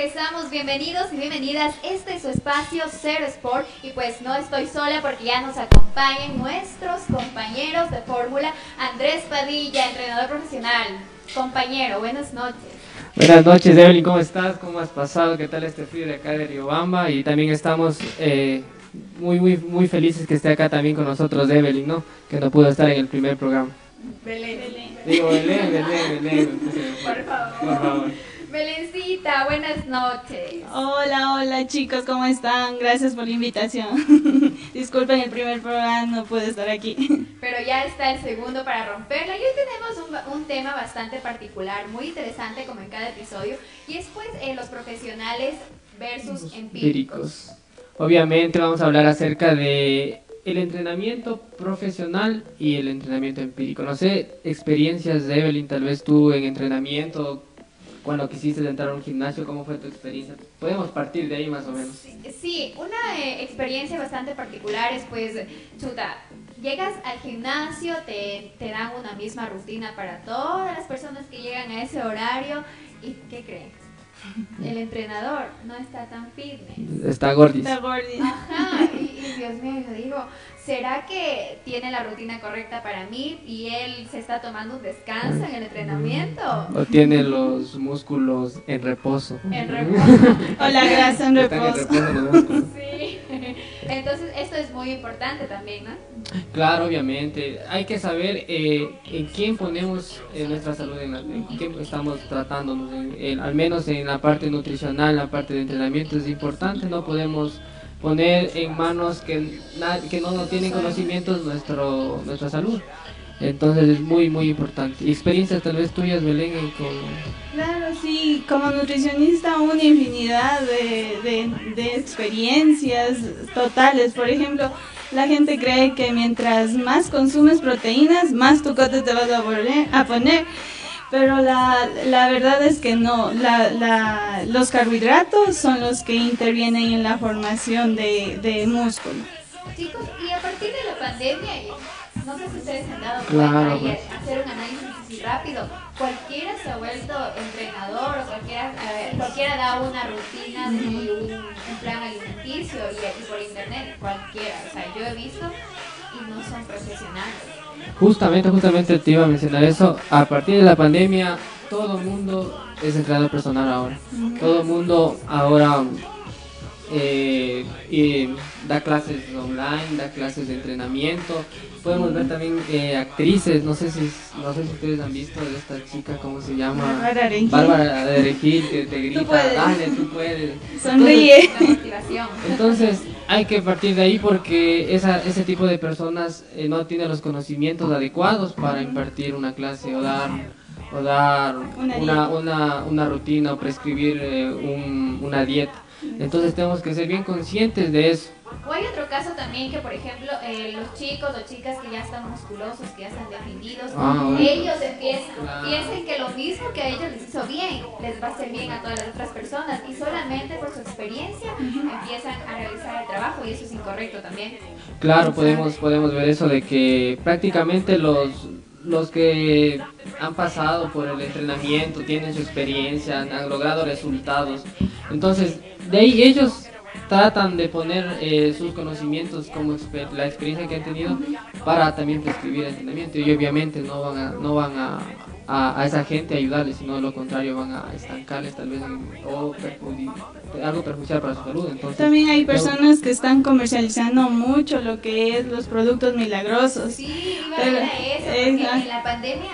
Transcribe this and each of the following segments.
regresamos, bienvenidos y bienvenidas. Este es su espacio Cero Sport y pues no estoy sola porque ya nos acompañan nuestros compañeros de fórmula. Andrés Padilla, entrenador profesional. Compañero, buenas noches. Buenas noches, Evelyn, ¿cómo estás? ¿Cómo has pasado? ¿Qué tal este frío de acá de Riobamba? Y también estamos eh, muy, muy, muy felices que esté acá también con nosotros Evelyn, ¿no? Que no pudo estar en el primer programa. Belén, Belén. Digo, Belén, Belén, Belén. Por favor. Por favor. Belencita, buenas noches. Hola, hola chicos, ¿cómo están? Gracias por la invitación. Disculpen el primer programa, no pude estar aquí. Pero ya está el segundo para romperla. Y hoy tenemos un, un tema bastante particular, muy interesante como en cada episodio. Y es pues eh, los profesionales versus empíricos. Obviamente vamos a hablar acerca de el entrenamiento profesional y el entrenamiento empírico. No sé, experiencias de Evelyn, tal vez tú en entrenamiento, cuando quisiste entrar a un gimnasio, ¿cómo fue tu experiencia? Podemos partir de ahí más o menos. Sí, una eh, experiencia bastante particular es pues, chuta, llegas al gimnasio, te, te dan una misma rutina para todas las personas que llegan a ese horario y ¿qué creen? El entrenador no está tan fitness. Está gordis. Está gordi. Ajá, y, y Dios mío, yo digo, ¿será que tiene la rutina correcta para mí y él se está tomando un descanso en el entrenamiento? O tiene los músculos en reposo. En reposo. O la grasa en Están en reposo. reposo los músculos. Sí. Entonces, esto es muy importante también, ¿no? Claro, obviamente. Hay que saber eh, en quién ponemos eh, nuestra salud, en, la- en qué estamos tratándonos. en- en- al menos en la parte nutricional, en la parte de entrenamiento es importante. No podemos poner en manos que, que no, no tienen conocimientos nuestro, nuestra salud. Entonces es muy, muy importante. ¿Y experiencias tal vez tuyas, Belén, con... Claro, sí, como nutricionista una infinidad de, de, experiencias totales. Por ejemplo, la gente cree que mientras más consumes proteínas, más tu cote te vas a. A poner. Pero la, la verdad es que no, la, la, los carbohidratos son los que intervienen en la formación de, de músculo. Chicos, y a partir de la pandemia, no sé si ustedes han dado Claro, cuenta y pues. hacer un análisis así rápido, cualquiera se ha vuelto entrenador o cualquiera, eh, cualquiera da una rutina de un, un plan alimenticio y, y por internet, cualquiera. O sea, yo he visto y no son profesionales. Justamente, justamente te iba a mencionar eso. A partir de la pandemia, todo el mundo es entrenador personal ahora. Todo el mundo ahora eh, y da clases online, da clases de entrenamiento. Podemos ver también eh, actrices, no sé si no sé si ustedes han visto de esta chica, ¿cómo se llama? Bárbara Regil. Bárbara de Regil, que te grita, dale, tú puedes. Sonríe. Entonces hay que partir de ahí porque esa, ese tipo de personas eh, no tiene los conocimientos adecuados para impartir una clase o dar o dar Una una, una, una rutina o prescribir eh, un- una dieta. Entonces tenemos que ser bien conscientes de eso. O hay otro caso también que, por ejemplo, eh, los chicos o chicas que ya están musculosos, que ya están definidos, Ah, bueno. ellos empiezan, Claro. piensan que lo mismo que a ellos les hizo bien, les va a hacer bien a todas las otras personas y solamente por su experiencia empiezan a realizar el trabajo y eso es incorrecto también. Claro, podemos, podemos ver eso de que prácticamente los, los que han pasado por el entrenamiento, tienen su experiencia, han, han logrado resultados. Entonces, de ahí ellos tratan de poner eh, sus conocimientos como la experiencia que han tenido para también prescribir entrenamiento y obviamente no van a, no van a, a, a esa gente ayudarles, sino de lo contrario van a estancarles tal vez o algo perjudicial para su salud. Entonces, También hay personas que están comercializando mucho lo que es los productos milagrosos. Sí, iba a Pero- ir a eso, porque exacto. en la pandemia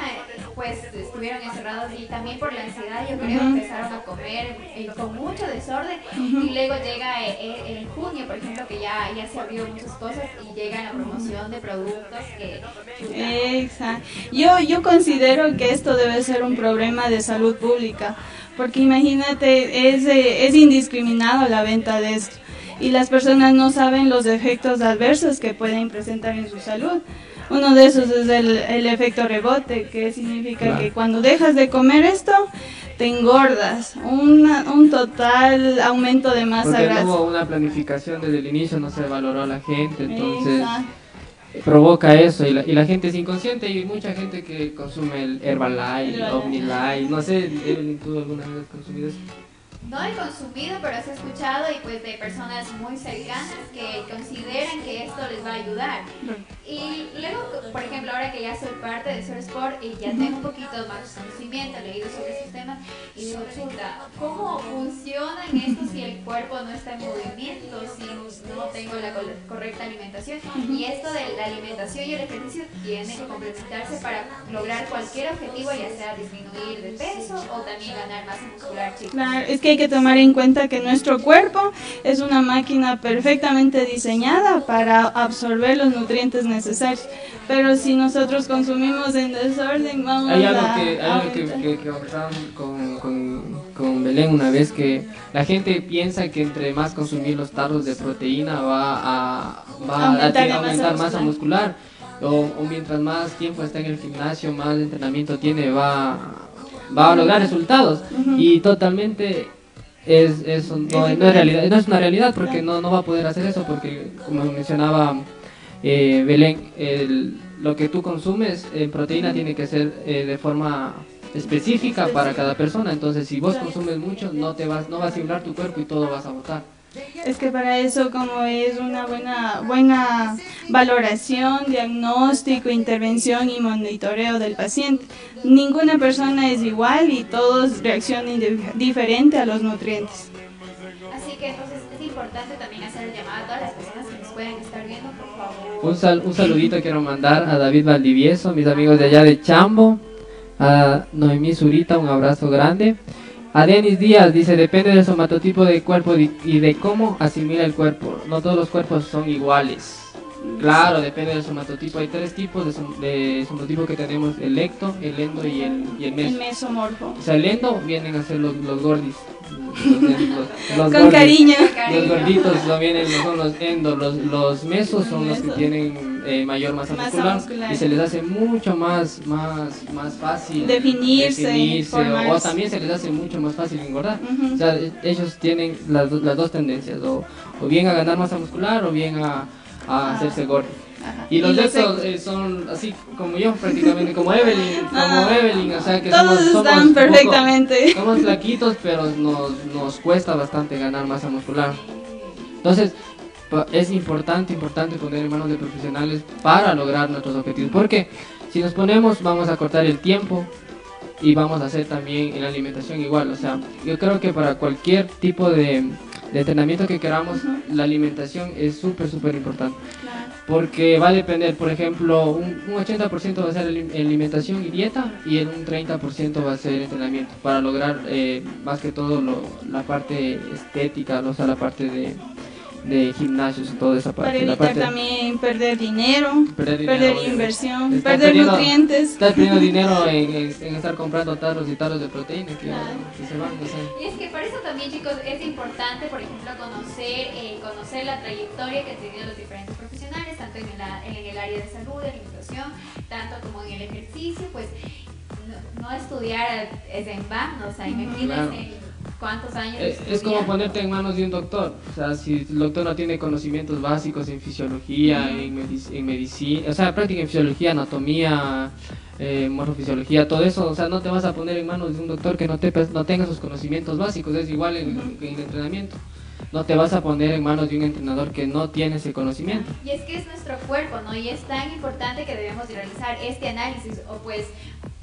pues estuvieron encerrados y también por la ansiedad yo creo Ujú. empezaron a comer eh, con mucho desorden y luego llega eh, eh, en junio por ejemplo que ya, ya se abrió muchas cosas y llega la promoción de productos que chuta, Exacto. Yo, yo considero que esto debe ser un problema de salud pública, porque imagínate, es, eh, es indiscriminado la venta de esto y las personas no saben los efectos adversos que pueden presentar en su salud. Uno de esos es el, el efecto rebote, que significa Claro. que cuando dejas de comer esto, te engordas, una- un total aumento de masa Porque no grasa. hubo una planificación desde el inicio, no se valoró a la gente, entonces Exacto. provoca eso y la, y la gente es inconsciente y hay mucha gente que consume el Herbalife, Herbalife. Omnilife, no sé, Evelyn, ¿tú alguna vez has consumido eso? No he consumido, pero he escuchado y pues de personas muy cercanas que consideran que esto les va a ayudar. Y luego, por ejemplo, ahora que ya soy parte de Sur Sport y ya tengo un poquito más conocimiento, he leído sobre estos temas, y digo, chuta, ¿cómo funcionan esto si el cuerpo no está en movimiento, si no tengo la correcta alimentación? Y esto de la alimentación y el ejercicio tiene que complementarse para lograr cualquier objetivo, ya sea disminuir de peso o también ganar masa muscular, chicos. Claro, es que hay que tomar en cuenta que nuestro cuerpo es una máquina perfectamente diseñada para absorber los nutrientes necesarios. Pero si nosotros consumimos en desorden, vamos hay algo Que, hay algo que, que, con, con, con, Belén una vez, que la gente piensa que entre más consumir los tarros de proteína va a, va aumentar, a, aumentar masa, muscular. O, mientras más tiempo está en el gimnasio, más entrenamiento tiene, va, va a lograr resultados. Y totalmente es, eso no, es realidad, no es una realidad porque no, no va a poder hacer eso porque como mencionaba eh, Belén, lo que tú consumes en proteína tiene que ser eh, de forma específica para cada persona. Entonces, si vos consumes mucho, no te vas, no vas a inflar tu cuerpo y todo vas a botar. Es que para eso, como es una buena, buena valoración, diagnóstico, intervención y monitoreo del paciente, ninguna persona es igual y todos reaccionan diferente a los nutrientes. Así que entonces es importante también hacer el llamado a todas las personas que nos pueden estar viendo, por favor. Un, sal, un saludito quiero mandar a David Valdivieso, mis amigos de allá de Chambo, a Noemí Zurita, un abrazo grande. A Denis Díaz dice, depende del somatotipo del cuerpo y de cómo asimila el cuerpo. No todos los cuerpos son iguales. Claro, depende del somatotipo. Hay tres tipos de, somatotipo que tenemos, el ecto, el endo y el, y el meso. El mesomorfo. O sea, el endo vienen a ser los, los gordis. Con cariño. Los gorditos no vienen, son los endos, los, los mesos son los que tienen eh, mayor masa, muscular, y se les hace mucho más, más, más fácil definirse, o, también se les hace mucho más fácil engordar. O sea, ellos tienen las, las dos tendencias, o, o bien a ganar masa muscular o bien a a hacerse gordo. Y los, de eh, son así como yo, prácticamente, como Evelyn, como Evelyn, o sea que Todos somos, están perfectamente. somos flaquitos, pero nos, nos cuesta bastante ganar masa muscular. Entonces, es importante, importante poner en manos de profesionales para lograr nuestros objetivos, porque si nos ponemos, vamos a cortar el tiempo y vamos a hacer también en la alimentación igual, o sea, yo creo que para cualquier tipo de de entrenamiento que queramos, la alimentación es súper, súper importante. Porque va a depender, por ejemplo, un, 80% va a ser alimentación y dieta y el un 30% va a ser entrenamiento para lograr eh, más que todo la parte estética, o sea, la parte de, de gimnasios y toda esa parte. Para evitar también perder dinero, perder, inversión, perder nutrientes. Estás perdiendo dinero en, en, estar comprando tarros y tarros de proteína que, se van. Y es que por eso también, chicos, es importante, por ejemplo, conocer, eh, conocer la trayectoria que han tenido los diferentes profesionales, tanto en, en el área de salud, de alimentación, tanto como en el ejercicio, pues no, estudiar es en vano, o sea, imagínense cuántos años. Es, como ponerte en manos de un doctor. O sea, si el doctor no tiene conocimientos básicos en fisiología, en, en, medicina, o sea, práctica en fisiología, anatomía, eh, morfofisiología, todo eso, o sea, no te vas a poner en manos de un doctor que no, te, no tenga sus conocimientos básicos. Es igual en, en el entrenamiento no te vas a poner en manos de un entrenador que no tiene ese conocimiento. Y es que es nuestro cuerpo, ¿no? Y es tan importante que debemos realizar este análisis o pues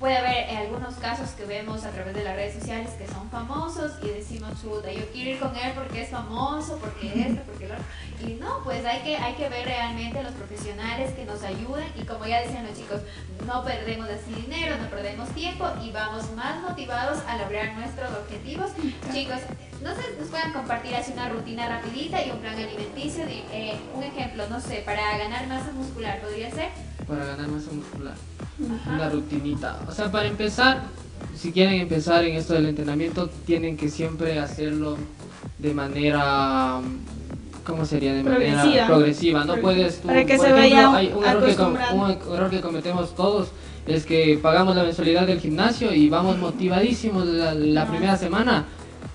puede haber algunos casos que vemos a través de las redes sociales que son famosos y decimos, chuta, yo quiero ir con él porque es famoso, porque esto, porque lo Y no, pues hay que, hay que ver realmente a los profesionales que nos ayuden y como ya decían los chicos, no perdemos así dinero, no perdemos tiempo y vamos más motivados a lograr nuestros objetivos. Chicos, no sé, nos puedan compartir así una rutina rapidita y un plan alimenticio. Eh, un ejemplo, no sé, para ganar masa muscular, ¿podría ser? Para ganar masa muscular una rutinita. O sea, para empezar, si quieren empezar en esto del entrenamiento, tienen que siempre hacerlo de manera ¿cómo sería? De manera progresiva. No puedes Para que se vaya hay un error que, un error que cometemos todos es que pagamos la mensualidad del gimnasio y vamos motivadísimos la, primera semana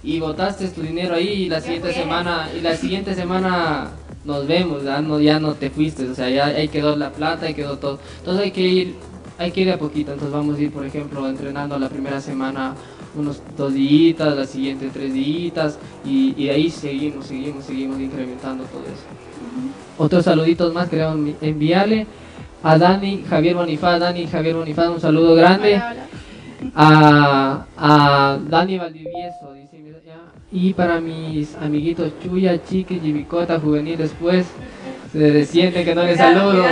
y botaste tu dinero ahí y la siguiente semana y la siguiente semana nos vemos, ya no, ya no te fuiste, o sea, ya ahí quedó la plata, ahí quedó todo. Entonces hay que ir hay que ir a poquito, entonces vamos a ir, por ejemplo, entrenando la primera semana unos dos días, la siguiente tres días, y, y ahí seguimos, seguimos, seguimos incrementando todo eso. Otros saluditos más queremos enviarle a Dani Javier Bonifaz, Dani Javier Bonifaz, un saludo grande. A, a Dani Valdivieso, dice, y para mis amiguitos Chuya, Chiqui, Jibicota, Juvenil, después se desciende que no les saludo.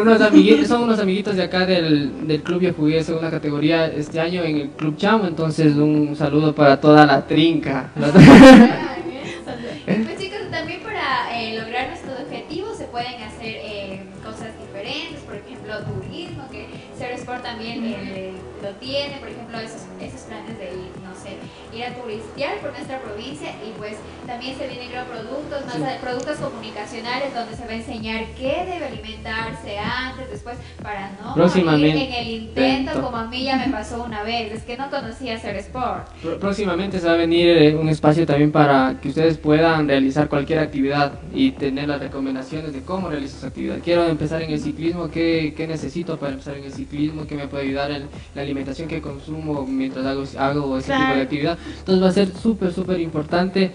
Unos amiguitos, son unos amiguitos de acá del, del club. Yo jugué segunda categoría este año en el Club Chamo, entonces un saludo para toda la trinca. turismo, que Sport también eh, lo tiene, por ejemplo esos, esos planes de ir, no sé, ir a turistear por nuestra provincia y pues también se vienen creo productos, más de, productos comunicacionales donde se va a enseñar qué debe alimentarse antes, después, para no morir en el intento como a mí ya me pasó una vez, es que no conocía Cero Sport. Próximamente se va a venir eh, un espacio también para que ustedes puedan realizar cualquier actividad y tener las recomendaciones de cómo realizar esa actividad. Quiero empezar en el ciclismo, ¿qué, qué necesito para empezar en el ciclismo? ¿Qué me puede ayudar en la alimentación que consumo mientras hago, hago ese tipo de actividad? Entonces va a ser súper, súper importante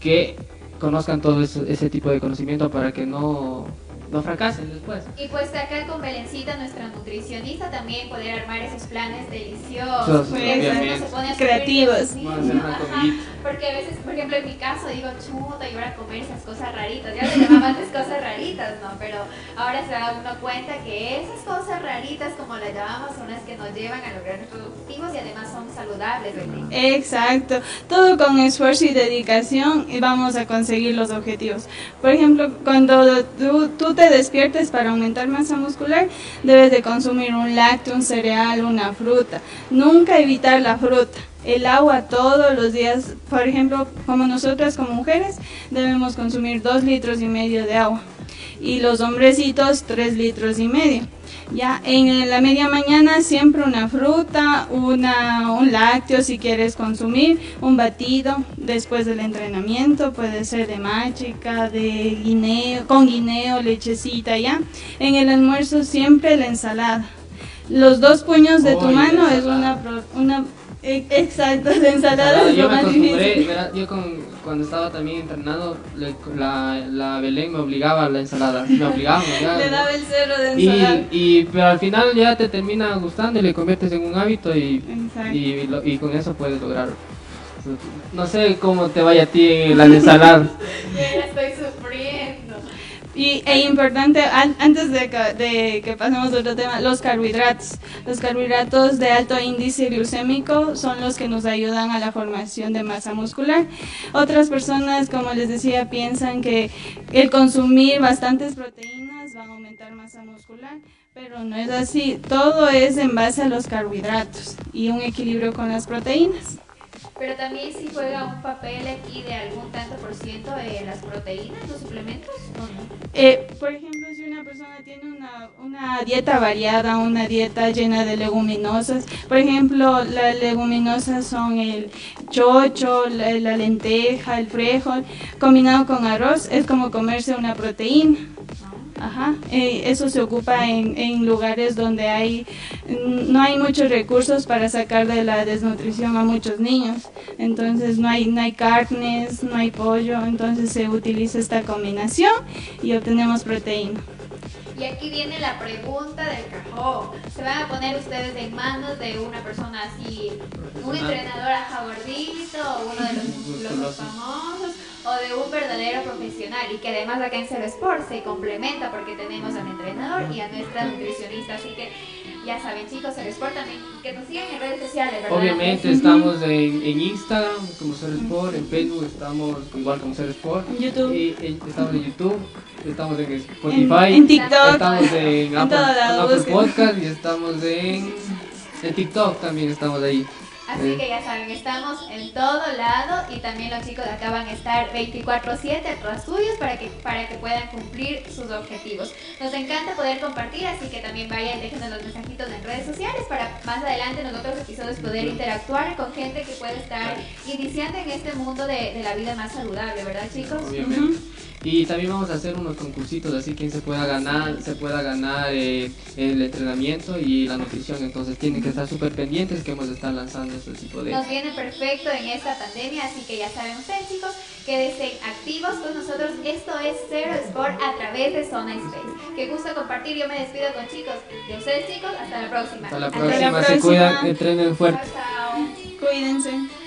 que conozcan todo ese, ese tipo de conocimiento para que no no fracasen después. Y pues acá con Belencita, nuestra nutricionista, también poder armar esos planes deliciosos. Pues, uno se pone a creativos. a porque a veces, por ejemplo, en mi caso digo, chuta, y ahora comer esas cosas raritas. Ya le llamaba antes cosas raritas, ¿no? Pero ahora se da uno cuenta que esas cosas raritas, como las llamamos, son las que nos llevan a lograr nuestros objetivos y además son saludables, ¿verdad? Exacto, todo con esfuerzo y dedicación y vamos a conseguir los objetivos. Por ejemplo, cuando tú, tú te despiertes para aumentar masa muscular, debes de consumir un lácteo, un cereal, una fruta. Nunca evitar la fruta. El agua todos los días, por ejemplo, como nosotras como mujeres, debemos consumir dos litros y medio de agua. Y los hombrecitos, tres litros y medio. Ya en la media mañana siempre una fruta, una, un lácteo si quieres consumir, un batido después del entrenamiento, puede ser de machica, de guineo, con guineo, lechecita, ya. En el almuerzo siempre la ensalada. Los dos puños de tu mano es una, una e- exacto, la ensalada es yo lo me más difícil. yo con, cuando estaba también entrenando, le- la, la Belén me obligaba a la ensalada, me obligaba, obligaba. Le daba el cero de ensalada. y, y, pero al final ya te termina gustando y le conviertes en un hábito y, Exacto. y, lo- y con eso puedes lograr. No sé cómo te vaya a ti en la ensalada. Y e importante, an- antes de que, de que pasemos a otro tema, los carbohidratos. Los carbohidratos de alto índice glucémico son los que nos ayudan a la formación de masa muscular. Otras personas, como les decía, piensan que el consumir bastantes proteínas va a aumentar masa muscular, pero no es así. Todo es en base a los carbohidratos y un equilibrio con las proteínas. Pero también sí juega un papel aquí de algún tanto por ciento de las proteínas, los suplementos. Eh, por ejemplo, si una persona tiene una, una dieta variada, una dieta llena de leguminosas, por ejemplo, las leguminosas son el chocho, la, la lenteja, el frijol, combinado con arroz, es como comerse una proteína. Ajá, eh, eso se ocupa en, en lugares donde hay mm, no hay muchos recursos para sacar de la desnutrición a muchos niños. Entonces no hay no hay carnes, no hay pollo, entonces se utiliza esta combinación y obtenemos proteína. Y aquí viene la pregunta del cajón. ¿Se van a poner ustedes en manos de una persona así, un entrenador gordito, o uno de los musculosos famosos, de un verdadero profesional? Y que además acá en Cero Sport se complementa porque tenemos al entrenador y a nuestra nutricionista. Así que ya saben, chicos, Cero Sport también, que nos sigan en redes sociales, ¿verdad? Obviamente estamos en, en Instagram como Ser Sport, en Facebook estamos igual como Ser Sport, En YouTube. y, y estamos en YouTube, estamos en En, Spotify, en TikTok. estamos en En Apple, Apple. Podcast y estamos en, en TikTok también estamos ahí. Así que ya saben, estamos en todo lado y también los chicos de acá van a estar 24/7 atrás suyos para que, para que puedan cumplir sus objetivos. Nos encanta poder compartir, así que también vayan, déjenos los mensajitos en redes sociales para más adelante en los otros episodios poder interactuar con gente que puede estar iniciando en este mundo de, de la vida más saludable, ¿verdad chicos? Obviamente. Y también vamos a hacer unos concursitos, así quien se pueda ganar, se pueda ganar eh, el entrenamiento y la nutrición. Entonces tienen que estar súper pendientes que hemos de estar lanzando este tipo de... Nos viene perfecto en esta pandemia, así que ya saben ustedes chicos, quédense activos con nosotros. Esto es Zero Sport a través de Zona Space. Qué gusto compartir, yo me despido con chicos. De ustedes chicos, hasta la próxima. Hasta la Hasta la próxima, se próxima. cuidan, entrenen fuerte. Chao, chao. Cuídense.